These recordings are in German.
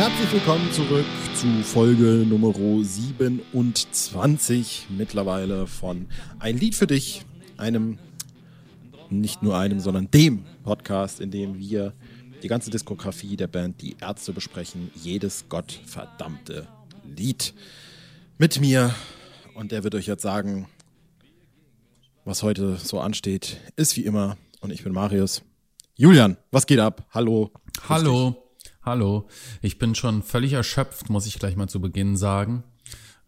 Herzlich willkommen zurück zu Folge Nummer 27 mittlerweile von Ein Lied für dich, einem, nicht nur einem, sondern dem Podcast, in dem wir die ganze Diskografie der Band Die Ärzte besprechen, jedes gottverdammte Lied mit mir. Und der wird euch jetzt sagen, was heute so ansteht, ist wie immer. Und ich bin Marius. Julian, was geht ab? Hallo. Hallo. Hallo. Ich bin schon völlig erschöpft, muss ich gleich mal zu Beginn sagen.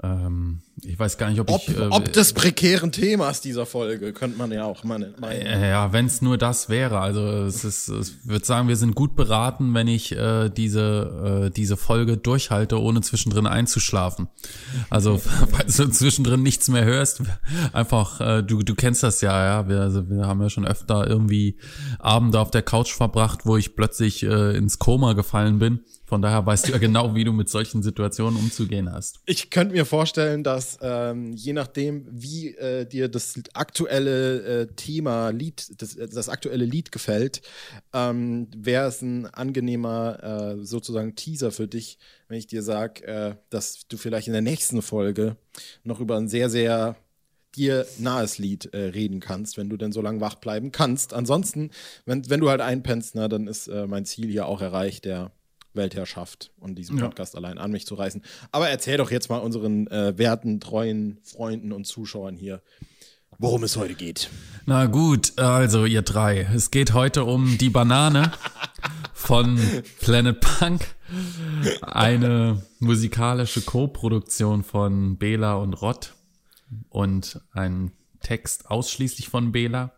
Ähm, ich weiß gar nicht, ob, ob ich. Äh, ob des prekären Themas dieser Folge, könnte man ja auch meinen. Äh, ja, wenn es nur das wäre. Also es ist, ich würde sagen, wir sind gut beraten, wenn ich äh, diese, äh, diese Folge durchhalte, ohne zwischendrin einzuschlafen. Also, falls du zwischendrin nichts mehr hörst, einfach, äh, du, du kennst das ja, ja. Wir, also, wir haben ja schon öfter irgendwie Abende auf der Couch verbracht, wo ich plötzlich äh, ins Koma gefallen bin von daher weißt du ja genau, wie du mit solchen Situationen umzugehen hast. Ich könnte mir vorstellen, dass ähm, je nachdem, wie äh, dir das aktuelle äh, Thema Lied, das, das, aktuelle Lied gefällt, ähm, wäre es ein angenehmer äh, sozusagen Teaser für dich, wenn ich dir sage, äh, dass du vielleicht in der nächsten Folge noch über ein sehr, sehr dir nahes Lied äh, reden kannst, wenn du denn so lange wach bleiben kannst. Ansonsten, wenn, wenn du halt einpennst, na, dann ist äh, mein Ziel hier auch erreicht, der Weltherrschaft und diesen Podcast ja. allein an mich zu reißen. Aber erzähl doch jetzt mal unseren äh, werten, treuen Freunden und Zuschauern hier, worum es heute geht. Na gut, also ihr drei. Es geht heute um die Banane von Planet Punk. Eine musikalische Co-Produktion von Bela und Rott und ein Text ausschließlich von Bela.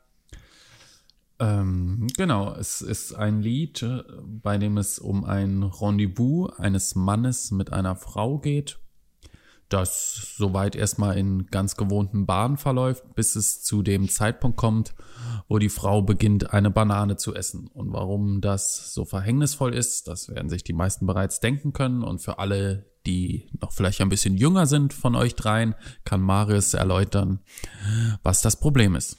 Ähm, genau, es ist ein Lied, äh, bei dem es um ein Rendezvous eines Mannes mit einer Frau geht, das soweit erstmal in ganz gewohnten Bahnen verläuft, bis es zu dem Zeitpunkt kommt, wo die Frau beginnt, eine Banane zu essen. Und warum das so verhängnisvoll ist, das werden sich die meisten bereits denken können. Und für alle, die noch vielleicht ein bisschen jünger sind von euch dreien, kann Marius erläutern, was das Problem ist.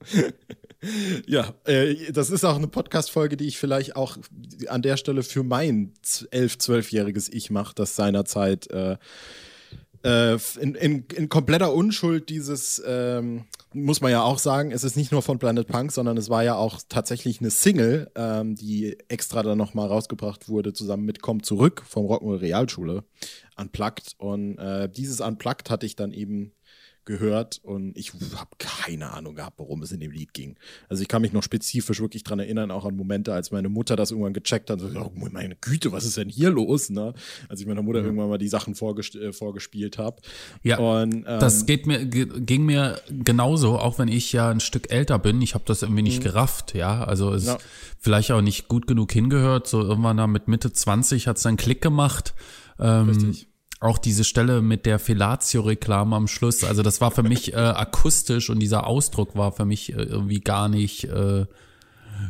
Ja, äh, das ist auch eine Podcast-Folge, die ich vielleicht auch an der Stelle für mein elf-, zwölfjähriges Ich mache, das seinerzeit äh, äh, in, in, in, kompletter Unschuld dieses, ähm, muss man ja auch sagen, es ist nicht nur von Planet Punk, sondern es war ja auch tatsächlich eine Single, ähm, die extra dann nochmal rausgebracht wurde, zusammen mit Komm zurück vom Rock'n'Roll Realschule, Unplugged. Und äh, dieses Unplugged hatte ich dann eben gehört und ich habe keine Ahnung gehabt, worum es in dem Lied ging. Also ich kann mich noch spezifisch wirklich dran erinnern, auch an Momente, als meine Mutter das irgendwann gecheckt hat, so, oh, meine Güte, was ist denn hier los? Ne? Als ich meiner Mutter mhm. irgendwann mal die Sachen vorges äh, vorgespielt habe. Ja, und, ähm, das geht mir, ging mir genauso, auch wenn ich ja ein Stück älter bin. Ich habe das irgendwie nicht mhm. gerafft, ja. Also es ja. vielleicht auch nicht gut genug hingehört. So irgendwann da mit Mitte 20 hat es dann Klick gemacht. Ähm, Richtig auch diese Stelle mit der Fellatio-Reklame am Schluss, also das war für mich äh, akustisch und dieser Ausdruck war für mich äh, irgendwie gar nicht äh,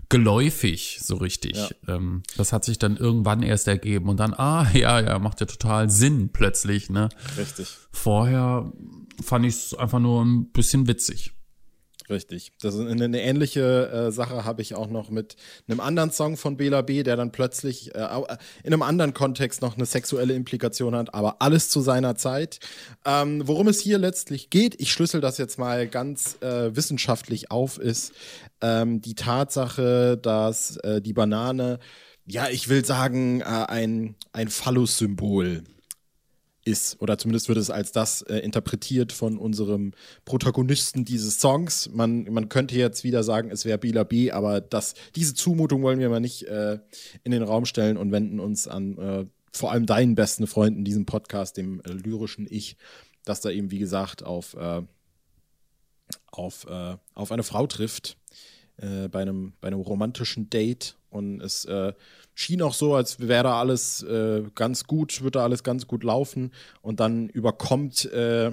geläufig so richtig. Ja. Ähm, das hat sich dann irgendwann erst ergeben und dann, ah, ja, ja, macht ja total Sinn plötzlich, ne? Richtig. Vorher fand ich es einfach nur ein bisschen witzig. Richtig. Das ist eine, eine ähnliche äh, Sache habe ich auch noch mit einem anderen Song von Bela B, der dann plötzlich äh, in einem anderen Kontext noch eine sexuelle Implikation hat, aber alles zu seiner Zeit. Ähm, worum es hier letztlich geht, ich schlüssel das jetzt mal ganz äh, wissenschaftlich auf, ist ähm, die Tatsache, dass äh, die Banane, ja, ich will sagen, äh, ein, ein Phallus-Symbol ist. Oder zumindest wird es als das äh, interpretiert von unserem Protagonisten dieses Songs. Man, man könnte jetzt wieder sagen, es wäre Bila B, aber das, diese Zumutung wollen wir mal nicht äh, in den Raum stellen und wenden uns an äh, vor allem deinen besten Freunden, diesem Podcast, dem äh, lyrischen Ich, dass da eben, wie gesagt, auf, äh, auf, äh, auf eine Frau trifft bei, einem, bei einem romantischen Date und es schien auch so, als wäre da alles äh, ganz gut, würde da alles ganz gut laufen. Und dann überkommt äh,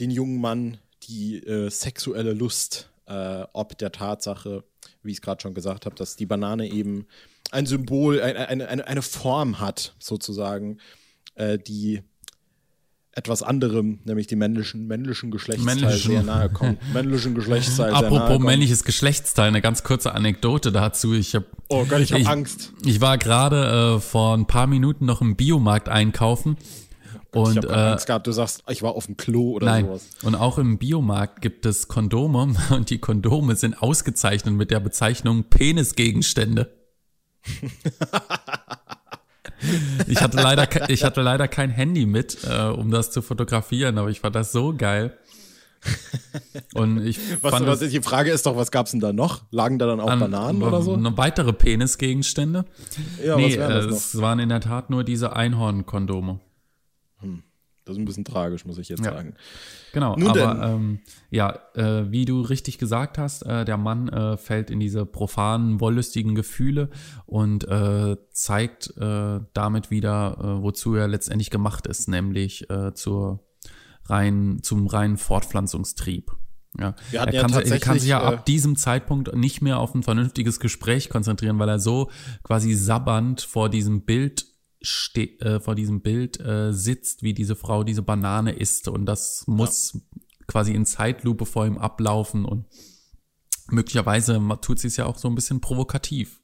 den jungen Mann die äh, sexuelle Lust, äh, ob der Tatsache, wie ich es gerade schon gesagt habe, dass die Banane eben ein Symbol, ein, eine, eine, eine Form hat, sozusagen, äh, die etwas anderem, nämlich dem männlichen, männlichen Geschlechtsteil männlichen. sehr nahe kommt. männlichen Geschlechtsteil Apropos männliches Geschlechtsteil, eine ganz kurze Anekdote dazu. Ich habe Oh Gott, ich habe Angst. Ich war gerade äh, vor ein paar Minuten noch im Biomarkt einkaufen. Und, ich habe äh, Angst gehabt, du sagst, ich war auf dem Klo oder nein. sowas. Und auch im Biomarkt gibt es Kondome und die Kondome sind ausgezeichnet mit der Bezeichnung Penisgegenstände. ich hatte leider, ich hatte leider kein Handy mit, äh, um das zu fotografieren, aber ich fand das so geil. Und ich was, fand was, die Frage ist doch, was gab's denn da noch? Lagen da dann auch an, Bananen oder so? Noch weitere Penisgegenstände? Ja, nee, was das äh, noch? es waren in der Tat nur diese Einhornkondome. Das ist ein bisschen tragisch, muss ich jetzt Ja. sagen. Genau, Nun aber ähm, ja, äh, wie du richtig gesagt hast, äh, der Mann äh, fällt in diese profanen, wollüstigen Gefühle und äh, zeigt äh, damit wieder, äh, wozu er letztendlich gemacht ist, nämlich zur rein, zum reinen Fortpflanzungstrieb. Ja. Er ja kann, sich- er kann sich ja ab diesem Zeitpunkt nicht mehr auf ein vernünftiges Gespräch konzentrieren, weil er so quasi sabbernd vor diesem Bild äh, vor diesem Bild äh, sitzt, wie diese Frau diese Banane isst. Und das muss quasi in Zeitlupe vor ihm ablaufen. Und möglicherweise tut sie es ja auch so ein bisschen provokativ.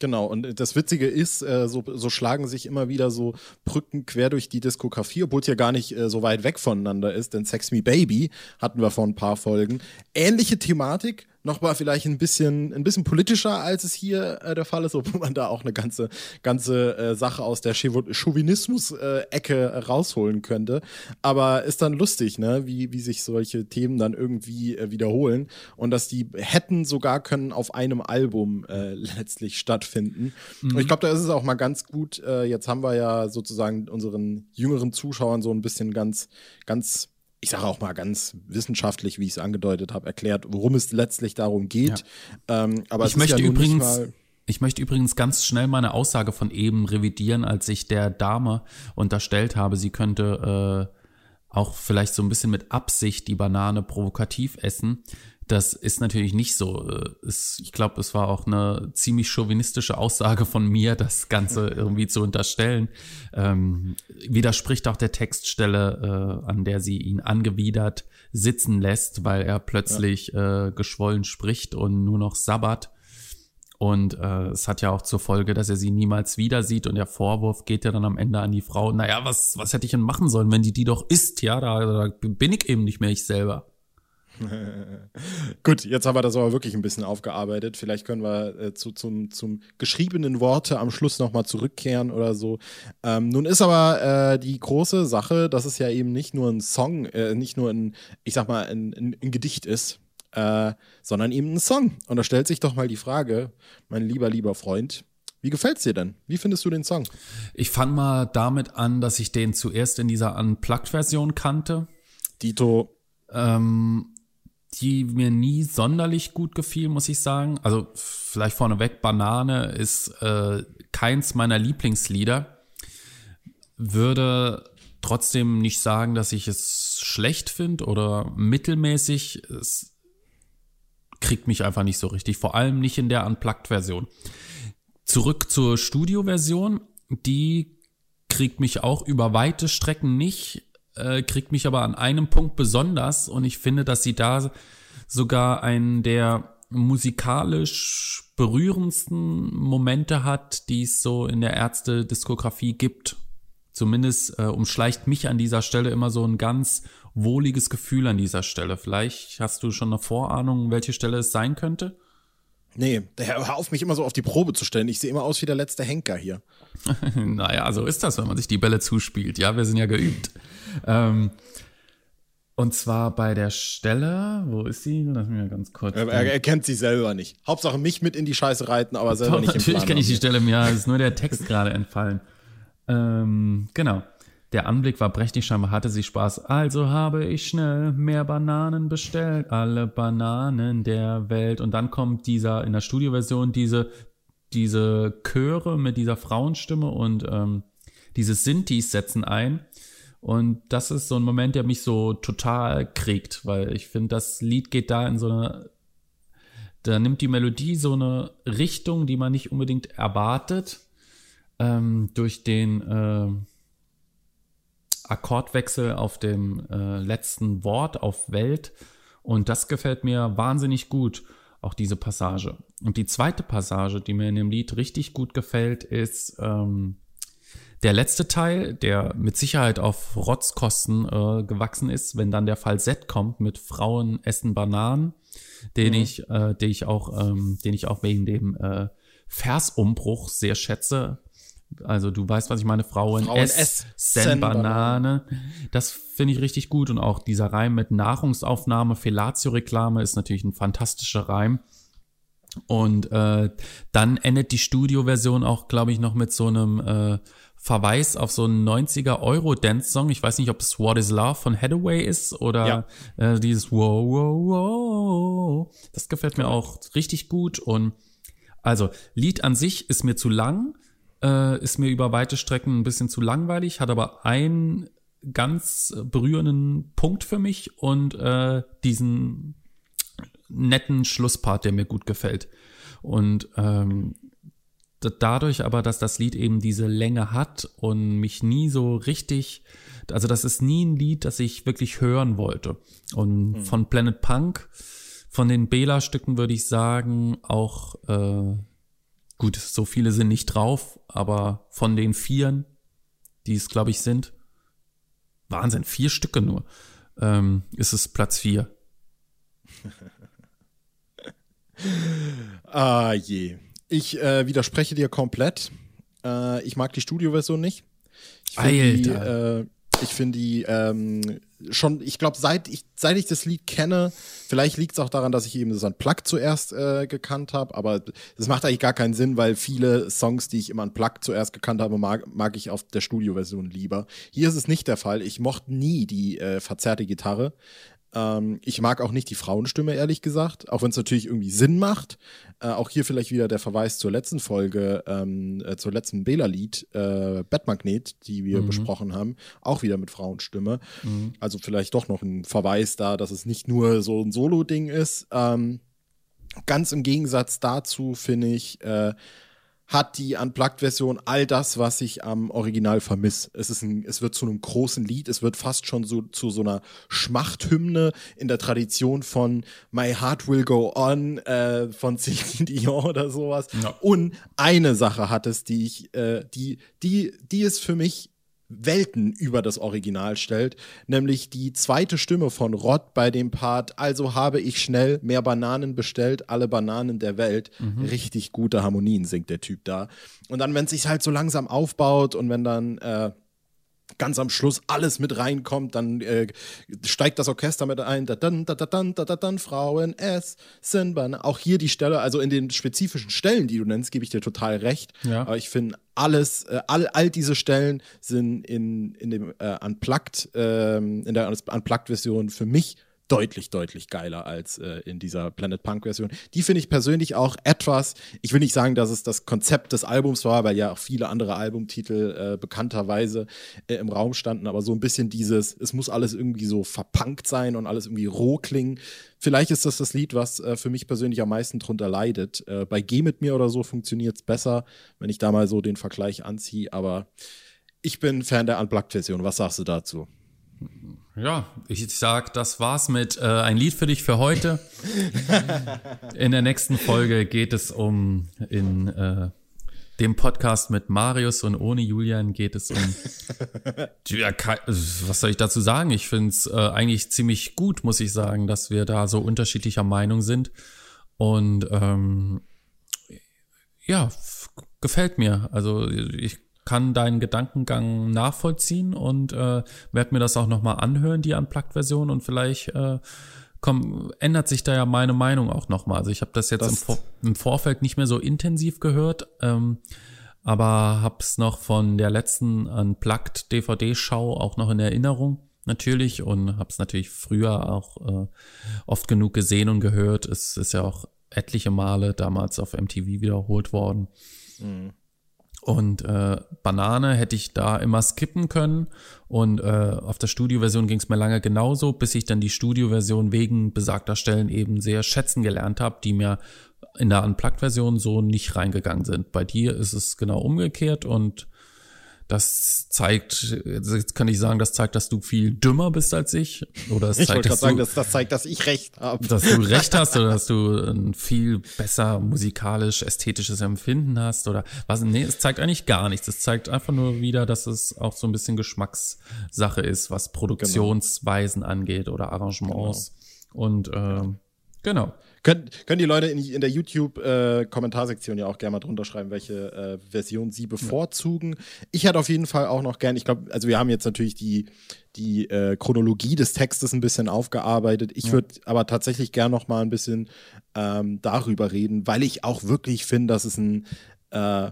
Genau, und das Witzige ist, äh, so, so schlagen sich immer wieder so Brücken quer durch die Diskografie, obwohl es ja gar nicht äh, so weit weg voneinander ist, denn Sex Me Baby hatten wir vor ein paar Folgen. Ähnliche Thematik, nochmal vielleicht ein bisschen, ein bisschen politischer, als es hier äh, der Fall ist, obwohl man da auch eine ganze, ganze äh, Sache aus der Chauv- Chauvinismus-Ecke äh, rausholen könnte. Aber ist dann lustig, ne, wie, wie sich solche Themen dann irgendwie äh, wiederholen und dass die hätten sogar können auf einem Album äh, letztlich stattfinden. Und ich glaube, da ist es auch mal ganz gut. Äh, jetzt haben wir ja sozusagen unseren jüngeren Zuschauern so ein bisschen ganz, ganz ich sage auch mal ganz wissenschaftlich, wie ich es angedeutet habe, erklärt, worum es letztlich darum geht. Ähm, aber Ich möchte ja übrigens, ich möchte übrigens ganz schnell meine Aussage von eben revidieren, als ich der Dame unterstellt habe, sie könnte äh, auch vielleicht so ein bisschen mit Absicht die Banane provokativ essen. Das ist natürlich nicht so. Äh, Es, ich glaube, es war auch eine ziemlich chauvinistische Aussage von mir, das Ganze irgendwie zu unterstellen. Ähm, widerspricht auch der Textstelle, äh, an der sie ihn angewidert sitzen lässt, weil er plötzlich äh, geschwollen spricht und nur noch sabbert. Und äh, es hat ja auch zur Folge, dass er sie niemals wieder sieht und der Vorwurf geht ja dann am Ende an die Frau. Naja, was, was hätte ich denn machen sollen, wenn die die doch isst? Ja, da, da bin ich eben nicht mehr ich selber. Gut, jetzt haben wir das aber wirklich ein bisschen aufgearbeitet. Vielleicht können wir äh, zu, zum, zum geschriebenen Worte am Schluss nochmal zurückkehren oder so. Ähm, nun ist aber äh, die große Sache, dass es ja eben nicht nur ein Song, äh, nicht nur ein, ich sag mal, ein, ein, ein Gedicht ist, äh, sondern eben ein Song. Und da stellt sich doch mal die Frage, mein lieber, lieber Freund, wie gefällt's dir denn? Wie findest du den Song? Ich fang mal damit an, dass ich den zuerst in dieser Unplugged-Version kannte. Dito, ähm, die mir nie sonderlich gut gefiel, muss ich sagen. Also vielleicht vorneweg, Banane ist äh, keins meiner Lieblingslieder. Würde trotzdem nicht sagen, dass ich es schlecht finde oder mittelmäßig. Es kriegt mich einfach nicht so richtig. Vor allem nicht in der Unplugged-Version. Zurück zur Studio-Version. Die kriegt mich auch über weite Strecken nicht äh, kriegt mich aber an einem Punkt besonders und ich finde, dass sie da sogar einen der musikalisch berührendsten Momente hat, die es so in der Ärzte-Diskografie gibt. Zumindest äh, umschleicht mich an dieser Stelle immer so ein ganz wohliges Gefühl an dieser Stelle. Vielleicht hast du schon eine Vorahnung, welche Stelle es sein könnte? Nee, hör auf, mich immer so auf die Probe zu stellen. Ich sehe immer aus wie der letzte Henker hier. naja, so ist das, wenn man sich die Bälle zuspielt. Ja, wir sind ja geübt. Ähm, und zwar bei der Stelle, wo ist sie? Lass mich mal ganz kurz. Er, er, er kennt sie selber nicht. Hauptsache mich mit in die Scheiße reiten, aber selber Doch, nicht natürlich kenne ich die. Stelle mir, ja, es ist nur der Text gerade entfallen. Ähm, genau. Der Anblick war prächtig, scheinbar hatte sie Spaß. Also habe ich schnell mehr Bananen bestellt, alle Bananen der Welt. Und dann kommt dieser, in der Studioversion, diese, diese Chöre mit dieser Frauenstimme und ähm, diese Sintis setzen ein. Und das ist so ein Moment, der mich so total kriegt, weil ich finde, das Lied geht da in so eine, da nimmt die Melodie so eine Richtung, die man nicht unbedingt erwartet, ähm, durch den äh, Akkordwechsel auf dem äh, letzten Wort auf Welt. Und das gefällt mir wahnsinnig gut. auch diese Passage. Und die zweite Passage, die mir in dem Lied richtig gut gefällt, ist ähm, der letzte Teil, der mit Sicherheit auf Rotzkosten äh, gewachsen ist, wenn dann der Falsett kommt mit Frauen essen Bananen, den mhm. ich, äh, den ich auch, ähm, den ich auch wegen dem äh, Versumbruch sehr schätze. Also du weißt, was ich meine, Frauen, Frauen essen Banane. Das finde ich richtig gut und auch dieser Reim mit Nahrungsaufnahme, Fellatio-Reklame ist natürlich ein fantastischer Reim. Und äh, dann endet die Studioversion auch, glaube ich, noch mit so einem äh, Verweis auf so einen 90er Euro-Dance-Song. Ich weiß nicht, ob es What is Love von Hathaway ist oder ja. äh, dieses Wow, wow, wow. Das gefällt mir auch richtig gut. Und also, Lied an sich ist mir zu lang, äh, ist mir über weite Strecken ein bisschen zu langweilig, hat aber einen ganz berührenden Punkt für mich und äh, diesen netten Schlusspart, der mir gut gefällt. Und ähm, dadurch aber, dass das Lied eben diese Länge hat und mich nie so richtig, also das ist nie ein Lied, das ich wirklich hören wollte. Und mhm. von Planet Punk, von den Bela-Stücken würde ich sagen, auch äh, gut, so viele sind nicht drauf, aber von den Vieren, die es, glaube ich, sind, Wahnsinn, vier Stücke nur, ähm, ist es Platz vier. ah je. Ich äh, widerspreche dir komplett. Äh, ich mag die Studioversion nicht. Ich finde die, äh, ich find die ähm, schon, ich glaube, seit ich, seit ich das Lied kenne, vielleicht liegt es auch daran, dass ich eben das Unplugged zuerst äh, gekannt habe, aber das macht eigentlich gar keinen Sinn, weil viele Songs, die ich im Unplugged zuerst gekannt habe, mag, mag ich auf der Studioversion lieber. Hier ist es nicht der Fall. Ich mochte nie die äh, verzerrte Gitarre. Ähm, ich mag auch nicht die Frauenstimme, ehrlich gesagt, auch wenn es natürlich irgendwie Sinn macht. Äh, auch hier vielleicht wieder der Verweis zur letzten Folge, ähm, äh, zur letzten Bela-Lied, äh, Bettmagnet, die wir mhm. besprochen haben, auch wieder mit Frauenstimme. Mhm. Also vielleicht doch noch ein Verweis da, dass es nicht nur so ein Solo-Ding ist. Ähm, ganz im Gegensatz dazu finde ich, äh, hat die Unplugged-Version all das, was ich am Original vermisse. Es, ist ein, es wird zu einem großen Lied, es wird fast schon so zu so einer Schmachthymne in der Tradition von My Heart Will Go On äh, von Celine Dion oder sowas. Ja. Und eine Sache hat es, die ich, äh, die, die, die ist für mich Welten über das Original stellt, nämlich die zweite Stimme von Rod bei dem Part, also habe ich schnell mehr Bananen bestellt, alle Bananen der Welt. Mhm. Richtig gute Harmonien singt der Typ da. Und dann, wenn es sich halt so langsam aufbaut und wenn dann äh, ganz am Schluss alles mit reinkommt, dann äh, steigt das Orchester mit ein, da dann, da dann, da dann, Frauen es sind Auch hier die Stelle, also in den spezifischen Stellen, die du nennst, gebe ich dir total recht. Ja. Aber ich finde alles, äh, all, all diese Stellen sind in, in dem äh, Unplugged, äh, in der Unplugged-Version für mich deutlich, deutlich geiler als äh, in dieser Planet Punk-Version. Die finde ich persönlich auch etwas, ich will nicht sagen, dass es das Konzept des Albums war, weil ja auch viele andere Albumtitel äh, bekannterweise äh, im Raum standen, aber so ein bisschen dieses, es muss alles irgendwie so verpunkt sein und alles irgendwie roh klingen. Vielleicht ist das das Lied, was äh, für mich persönlich am meisten drunter leidet. Äh, bei Geh mit mir oder so funktioniert es besser, wenn ich da mal so den Vergleich anziehe, aber ich bin Fan der Unplugged-Version. Was sagst du dazu? Ja, ich sag, das war's mit äh, ein Lied für dich für heute. in der nächsten Folge geht es um in äh, dem Podcast mit Marius und ohne Julian geht es um ja, was soll ich dazu sagen? Ich finde es äh, eigentlich ziemlich gut, muss ich sagen, dass wir da so unterschiedlicher Meinung sind. Und ähm, ja, gefällt mir. Also ich kann deinen Gedankengang nachvollziehen und äh, werde mir das auch nochmal anhören, die Unplugged-Version und vielleicht äh, komm, ändert sich da ja meine Meinung auch nochmal. Also ich habe das jetzt das im, Vor im, Vorfeld nicht mehr so intensiv gehört, ähm, aber hab's noch von der letzten Unplugged DVD-Schau auch noch in Erinnerung natürlich und hab's natürlich früher auch äh, oft genug gesehen und gehört. Es ist ja auch etliche Male damals auf MTV wiederholt worden. Mhm. Und äh, Banane hätte ich da immer skippen können. Und äh, auf der Studioversion ging es mir lange genauso, bis ich dann die Studioversion wegen besagter Stellen eben sehr schätzen gelernt habe, die mir in der Unplugged-Version so nicht reingegangen sind. Bei dir ist es genau umgekehrt und das zeigt, jetzt kann ich sagen, das zeigt, dass du viel dümmer bist als ich. Oder es ich zeigt, dass sagen, das, das zeigt, dass ich recht habe. Dass du recht hast oder dass du ein viel besser musikalisch, ästhetisches Empfinden hast oder was. Nee, es zeigt eigentlich gar nichts. Es zeigt einfach nur wieder, dass es auch so ein bisschen Geschmackssache ist, was Produktionsweisen genau. angeht oder Arrangements. Genau. Und ähm, genau. Können, können die Leute in, in der YouTube-Kommentarsektion äh, ja auch gerne mal drunter schreiben, welche äh, Version sie bevorzugen. Ja. Ich hätte auf jeden Fall auch noch gern, ich glaube, also wir haben jetzt natürlich die, die äh, Chronologie des Textes ein bisschen aufgearbeitet. Ich ja. würde aber tatsächlich gern noch mal ein bisschen ähm, darüber reden, weil ich auch wirklich finde, dass es ein äh,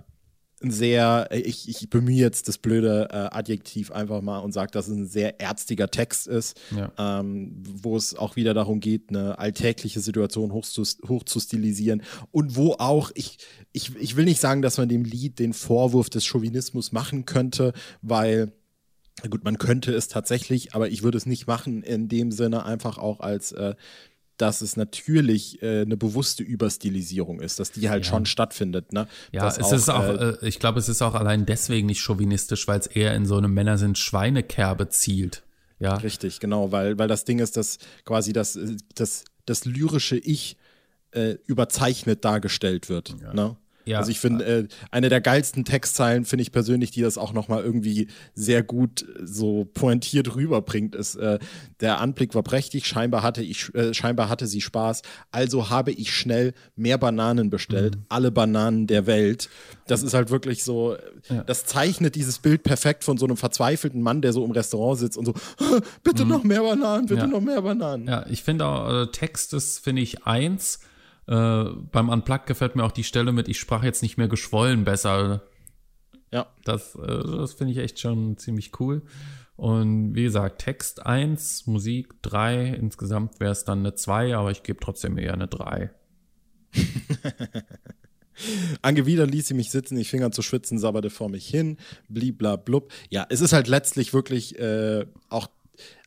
ein sehr, ich, ich bemühe jetzt das blöde äh, Adjektiv einfach mal und sage, dass es ein sehr ärztiger Text ist, ja. ähm, wo es auch wieder darum geht, eine alltägliche Situation hoch zu, hoch zu stilisieren und wo auch, ich, ich, ich will nicht sagen, dass man dem Lied den Vorwurf des Chauvinismus machen könnte, weil Gut, man könnte es tatsächlich, aber ich würde es nicht machen, in dem Sinne einfach auch als äh, dass es natürlich äh, eine bewusste Überstilisierung ist, dass die halt ja. schon stattfindet. Ne? Ja, dass es auch, ist auch, äh, äh, ich glaube, es ist auch allein deswegen nicht chauvinistisch, weil es eher in so eine Männer sind Schweinekerbe zielt. Ja. Richtig, genau, weil, weil das Ding ist, dass quasi das, das, das lyrische Ich äh, überzeichnet dargestellt wird. Ja. Ne? Ja. Also ich finde, äh, eine der geilsten Textzeilen finde ich persönlich, die das auch nochmal irgendwie sehr gut äh, so pointiert rüberbringt, ist, äh, der Anblick war prächtig, scheinbar hatte ich, äh, scheinbar hatte sie Spaß, also habe ich schnell mehr Bananen bestellt, mhm. alle Bananen der Welt. Das ist halt wirklich so, ja. das zeichnet dieses Bild perfekt von so einem verzweifelten Mann, der so im Restaurant sitzt und so, bitte mhm. noch mehr Bananen, bitte ja. noch mehr Bananen. Ja, ich finde auch, äh, Text ist, finde ich, eins, äh, beim Unplugged gefällt mir auch die Stelle mit, ich sprach jetzt nicht mehr geschwollen besser. Ja. Das, äh, das finde ich echt schon ziemlich cool. Und wie gesagt, Text 1, Musik 3, insgesamt wäre es dann eine 2, aber ich gebe trotzdem eher eine 3. Angewidert ließ sie mich sitzen, die Finger zu schwitzen, sabberte vor mich hin, bliblablub. Ja, es ist halt letztlich wirklich äh, auch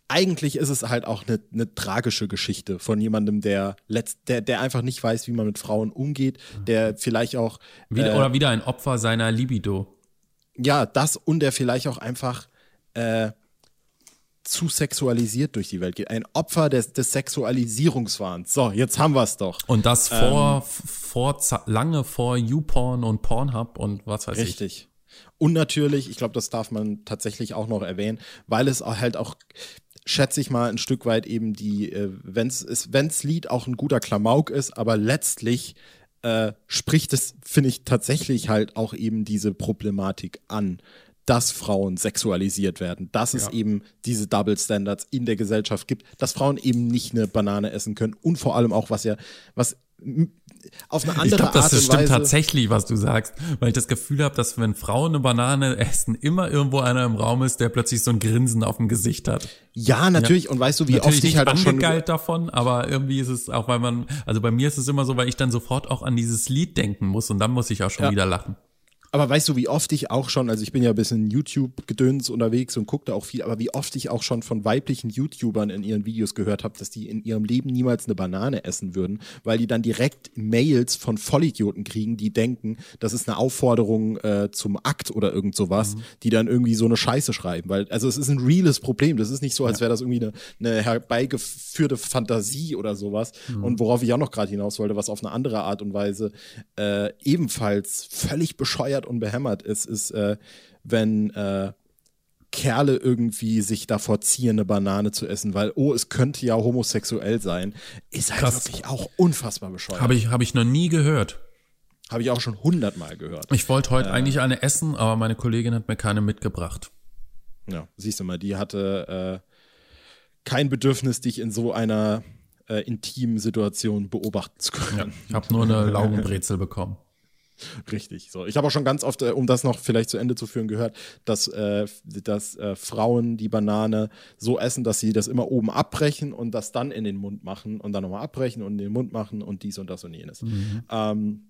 eigentlich ist es halt auch eine, eine tragische Geschichte von jemandem, der, letzt, der, der einfach nicht weiß, wie man mit Frauen umgeht, der vielleicht auch. Wieder, äh, oder wieder ein Opfer seiner Libido. Ja, das und der vielleicht auch einfach äh, zu sexualisiert durch die Welt geht. Ein Opfer des, des Sexualisierungswahns. So, jetzt haben wir es doch. Und das vor, ähm, vor lange vor YouPorn und Pornhub und was weiß richtig. ich. Richtig. Und natürlich, ich glaube, das darf man tatsächlich auch noch erwähnen, weil es halt auch schätze ich mal ein Stück weit eben die, äh, wenn's wenn's Lied auch ein guter Klamauk ist, aber letztlich äh, spricht es, finde ich, tatsächlich halt auch eben diese Problematik an, dass Frauen sexualisiert werden, dass ja. es eben diese Double Standards in der Gesellschaft gibt, dass Frauen eben nicht eine Banane essen können und vor allem auch, was ja, was auf eine andere ich glaub, Art das stimmt tatsächlich, was du sagst, weil ich das Gefühl habe, dass wenn Frauen eine Banane essen, immer irgendwo einer im Raum ist, der plötzlich so ein Grinsen auf dem Gesicht hat. Ja, natürlich. Ja. Und weißt du, wie natürlich oft ich halt auch schon davon, aber irgendwie ist es auch, weil man, also bei mir ist es immer so, weil ich dann sofort auch an dieses Lied denken muss und dann muss ich auch schon ja. wieder lachen. Aber weißt du, wie oft ich auch schon, also ich bin ja ein bisschen YouTube-Gedöns unterwegs und gucke da auch viel, aber wie oft ich auch schon von weiblichen YouTubern in ihren Videos gehört habe, dass die in ihrem Leben niemals eine Banane essen würden, weil die dann direkt Mails von Vollidioten kriegen, die denken, das ist eine Aufforderung äh, zum Akt oder irgend sowas, mhm. die dann irgendwie so eine Scheiße schreiben. Weil, also es ist ein reales Problem. Das ist nicht so, als wäre das irgendwie eine, eine herbeigeführte Fantasie oder sowas. Mhm. Und worauf ich auch noch gerade hinaus wollte, was auf eine andere Art und Weise äh, ebenfalls völlig bescheuert und behämmert ist, ist, äh, wenn äh, Kerle irgendwie sich davor ziehen, eine Banane zu essen, weil, oh, es könnte ja homosexuell sein, ist halt Krass. wirklich auch unfassbar bescheuert. Habe ich, hab ich noch nie gehört. Habe ich auch schon hundertmal gehört. Ich wollte heute äh, eigentlich eine essen, aber meine Kollegin hat mir keine mitgebracht. Ja, siehst du mal, die hatte äh, kein Bedürfnis, dich in so einer äh, intimen Situation beobachten zu können. Ja, ich habe nur eine Laugenbrezel bekommen. Richtig. So, ich habe auch schon ganz oft, äh, um das noch vielleicht zu Ende zu führen, gehört, dass, äh, dass äh, Frauen die Banane so essen, dass sie das immer oben abbrechen und das dann in den Mund machen und dann nochmal abbrechen und in den Mund machen und dies und das und jenes. Mhm. Ähm,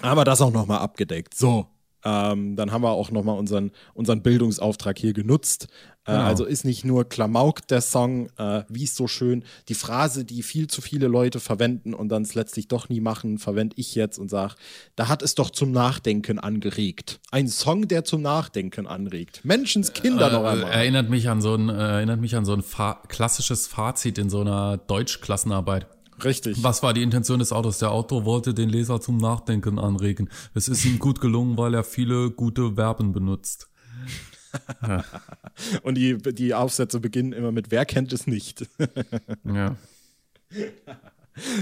aber das auch nochmal abgedeckt. So, Ähm, dann haben wir auch nochmal unseren, unseren Bildungsauftrag hier genutzt. Äh, genau. Also ist nicht nur Klamauk der Song, äh, wie es so schön, die Phrase, die viel zu viele Leute verwenden und dann es letztlich doch nie machen, verwende ich jetzt und sage, da hat es doch zum Nachdenken angeregt. Ein Song, der zum Nachdenken anregt. Menschenskinder äh, noch einmal. Erinnert mich an so ein, äh, erinnert mich an so ein Fa klassisches Fazit in so einer Deutschklassenarbeit. Richtig. Was war die Intention des Autos? Der Autor wollte den Leser zum Nachdenken anregen. Es ist ihm gut gelungen, weil er viele gute Verben benutzt. Ja. Und die, die Aufsätze beginnen immer mit Wer kennt es nicht? ja.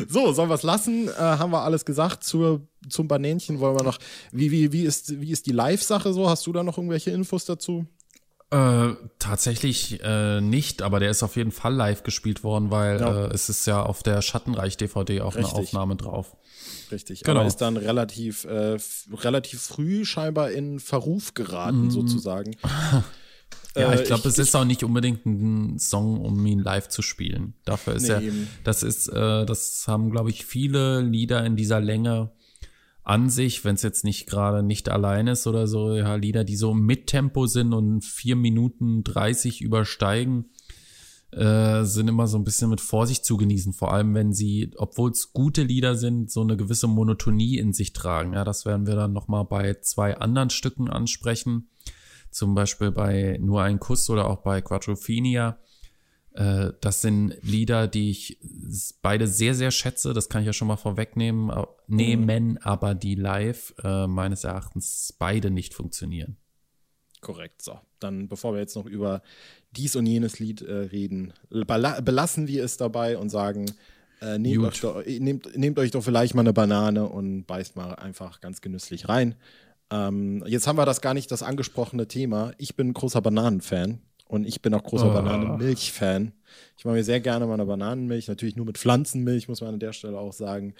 So, sollen wir es lassen? Äh, haben wir alles gesagt zur, zum Banänchen? Wollen wir noch. Wie, wie, wie, ist, wie ist die Live-Sache so? Hast du da noch irgendwelche Infos dazu? Äh, tatsächlich äh, nicht, aber der ist auf jeden Fall live gespielt worden, weil ja. äh, es ist ja auf der Schattenreich-DVD auch Richtig. eine Aufnahme drauf. Richtig, genau. aber ist dann relativ, äh, relativ früh scheinbar in Verruf geraten, mm. sozusagen. ja, ich glaube, es ist auch nicht unbedingt ein Song, um ihn live zu spielen. Dafür ist nee, er, das ist, äh, das haben, glaube ich, viele Lieder in dieser Länge an sich, wenn es jetzt nicht gerade nicht allein ist oder so, ja, Lieder, die so mit Tempo sind und vier Minuten dreißig übersteigen, äh, sind immer so ein bisschen mit Vorsicht zu genießen. Vor allem, wenn sie, obwohl es gute Lieder sind, so eine gewisse Monotonie in sich tragen. Ja, das werden wir dann nochmal bei zwei anderen Stücken ansprechen. Zum Beispiel bei Nur ein Kuss oder auch bei Quattrophenia äh, das sind Lieder, die ich beide sehr, sehr schätze. Das kann ich ja schon mal vorwegnehmen. Nehmen, aber die live äh, meines Erachtens beide nicht funktionieren. Korrekt. So, dann bevor wir jetzt noch über dies und jenes Lied äh, reden, belassen wir es dabei und sagen, äh, nehmt, euch doch, nehmt, nehmt, euch doch, vielleicht mal eine Banane und beißt mal einfach ganz genüsslich rein. Ähm, jetzt haben wir das gar nicht das angesprochene Thema. Ich bin ein großer Bananenfan. Und ich bin auch großer oh. Bananenmilch-Fan. Ich mache mir sehr gerne meine Bananenmilch, natürlich nur mit Pflanzenmilch, muss man an der Stelle auch sagen.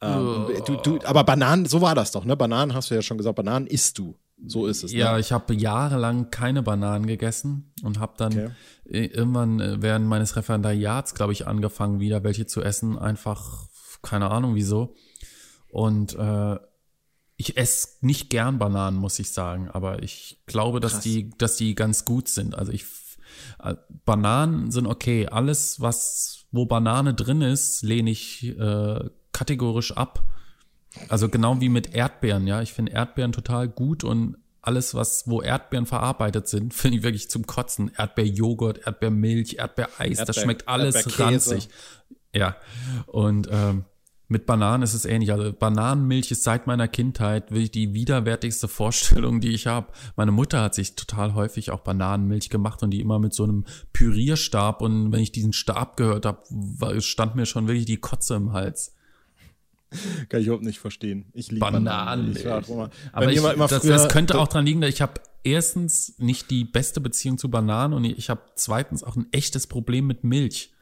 Ähm, oh. du, du, aber Bananen, so war das doch, ne? Bananen hast du ja schon gesagt, Bananen isst du. So ist es. Ne? Ja, ich habe jahrelang keine Bananen gegessen und habe dann okay. irgendwann äh, während meines Referendariats, glaube ich, angefangen, wieder welche zu essen. Einfach, keine Ahnung wieso. Und äh, ich esse nicht gern Bananen, muss ich sagen, aber ich glaube, dass die, dass die ganz gut sind. Also ich äh, Bananen sind okay. Alles, was wo Banane drin ist, lehne ich äh, kategorisch ab. Also genau wie mit Erdbeeren, ja. Ich finde Erdbeeren total gut und alles, was, wo Erdbeeren verarbeitet sind, finde ich wirklich zum Kotzen. Erdbeerjoghurt, Erdbeermilch, Erdbeereis, Erdbeer, das schmeckt alles ranzig. Ja. Und ähm, mit Bananen ist es ähnlich. Also Bananenmilch ist seit meiner Kindheit wirklich die widerwärtigste Vorstellung, die ich habe. Meine Mutter hat sich total häufig auch Bananenmilch gemacht und die immer mit so einem Pürierstab. Und wenn ich diesen Stab gehört habe, stand mir schon wirklich die Kotze im Hals. Kann ich überhaupt nicht verstehen. Ich liebe Bananenmilch. Bananen. Aber ich, immer das, das könnte auch daran liegen, dass ich habe erstens nicht die beste Beziehung zu Bananen und ich habe zweitens auch ein echtes Problem mit Milch.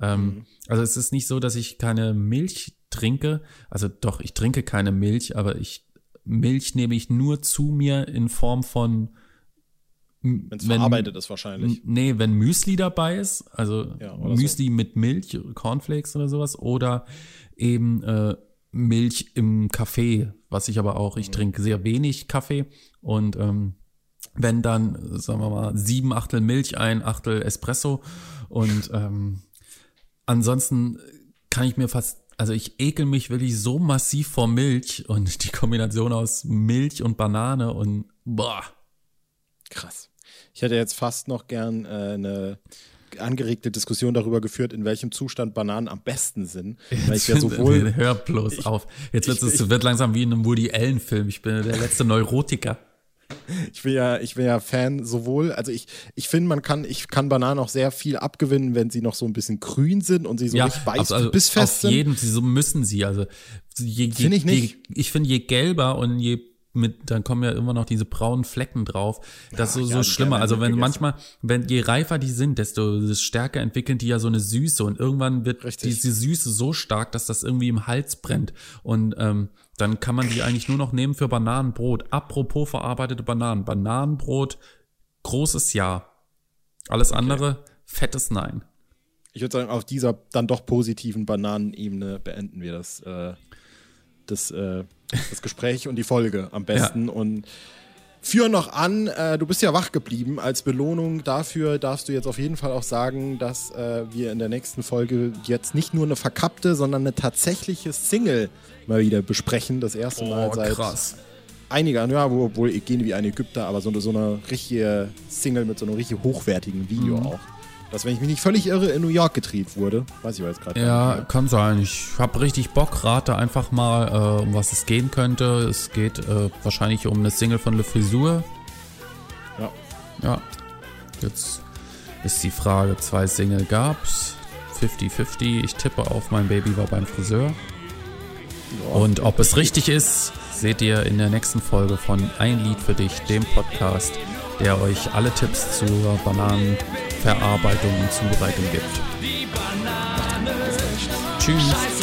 Ähm, mhm. Also es ist nicht so, dass ich keine Milch trinke. Also doch, ich trinke keine Milch, aber ich Milch nehme ich nur zu mir in Form von wenn es verarbeitet ist wahrscheinlich. Nee, wenn Müsli dabei ist, also ja, Müsli so. mit Milch, Cornflakes oder sowas, oder eben äh, Milch im Kaffee, was ich aber auch, ich mhm. trinke sehr wenig Kaffee und ähm, wenn dann, sagen wir mal, sieben Achtel Milch, ein Achtel Espresso und ähm, ansonsten kann ich mir fast, also ich ekel mich wirklich so massiv vor Milch und die Kombination aus Milch und Banane und boah. Krass. Ich hätte jetzt fast noch gern äh, eine angeregte Diskussion darüber geführt, in welchem Zustand Bananen am besten sind. Weil ich ja sowohl, hör bloß ich, auf. Jetzt wird es wird langsam wie in einem Woody Allen Film. Ich bin der letzte Neurotiker. Ich bin ja, ich bin ja Fan sowohl, also ich, ich finde, man kann, ich kann Bananen auch sehr viel abgewinnen, wenn sie noch so ein bisschen grün sind und sie so ja, nicht beiß, also bissfest sind. Auf jeden, so müssen sie, also je, finde ich nicht. Je, ich finde, je gelber und je mit, dann kommen ja immer noch diese braunen Flecken drauf. Das ja, ist so, ja, so schlimmer. Also wenn manchmal, wenn je reifer die sind, desto stärker entwickeln die ja so eine Süße und irgendwann wird Richtig. diese Süße so stark, dass das irgendwie im Hals brennt. Und ähm, dann kann man die eigentlich nur noch nehmen für Bananenbrot. Apropos verarbeitete Bananen. Bananenbrot, großes Ja. Alles okay. andere, fettes Nein. Ich würde sagen, auf dieser dann doch positiven Bananenebene beenden wir das. Äh das, äh, das Gespräch und die Folge am besten. Ja. Und führen noch an, äh, du bist ja wach geblieben. Als Belohnung dafür darfst du jetzt auf jeden Fall auch sagen, dass äh, wir in der nächsten Folge jetzt nicht nur eine verkappte, sondern eine tatsächliche Single mal wieder besprechen. Das erste oh, Mal seit krass. einiger, ja, wohl gehen wie ein Ägypter, aber so eine, so eine richtige Single mit so einem richtig hochwertigen Video mhm. auch dass, wenn ich mich nicht völlig irre, in New York gedreht wurde. Weiß ich aber jetzt gerade Ja, nicht, kann sein. Ich habe richtig Bock, rate einfach mal, äh, um was es gehen könnte. Es geht äh, wahrscheinlich um eine Single von Le Frisur. Ja. Ja. Jetzt ist die Frage, zwei Single gab's. 50-50. Ich tippe auf, mein Baby war beim Friseur. Ja, Und ob es richtig ist, seht ihr in der nächsten Folge von Ein Lied für dich, dem Podcast, der euch alle Tipps zur Bananenverarbeitung und Zubereitung gibt. Tschüss.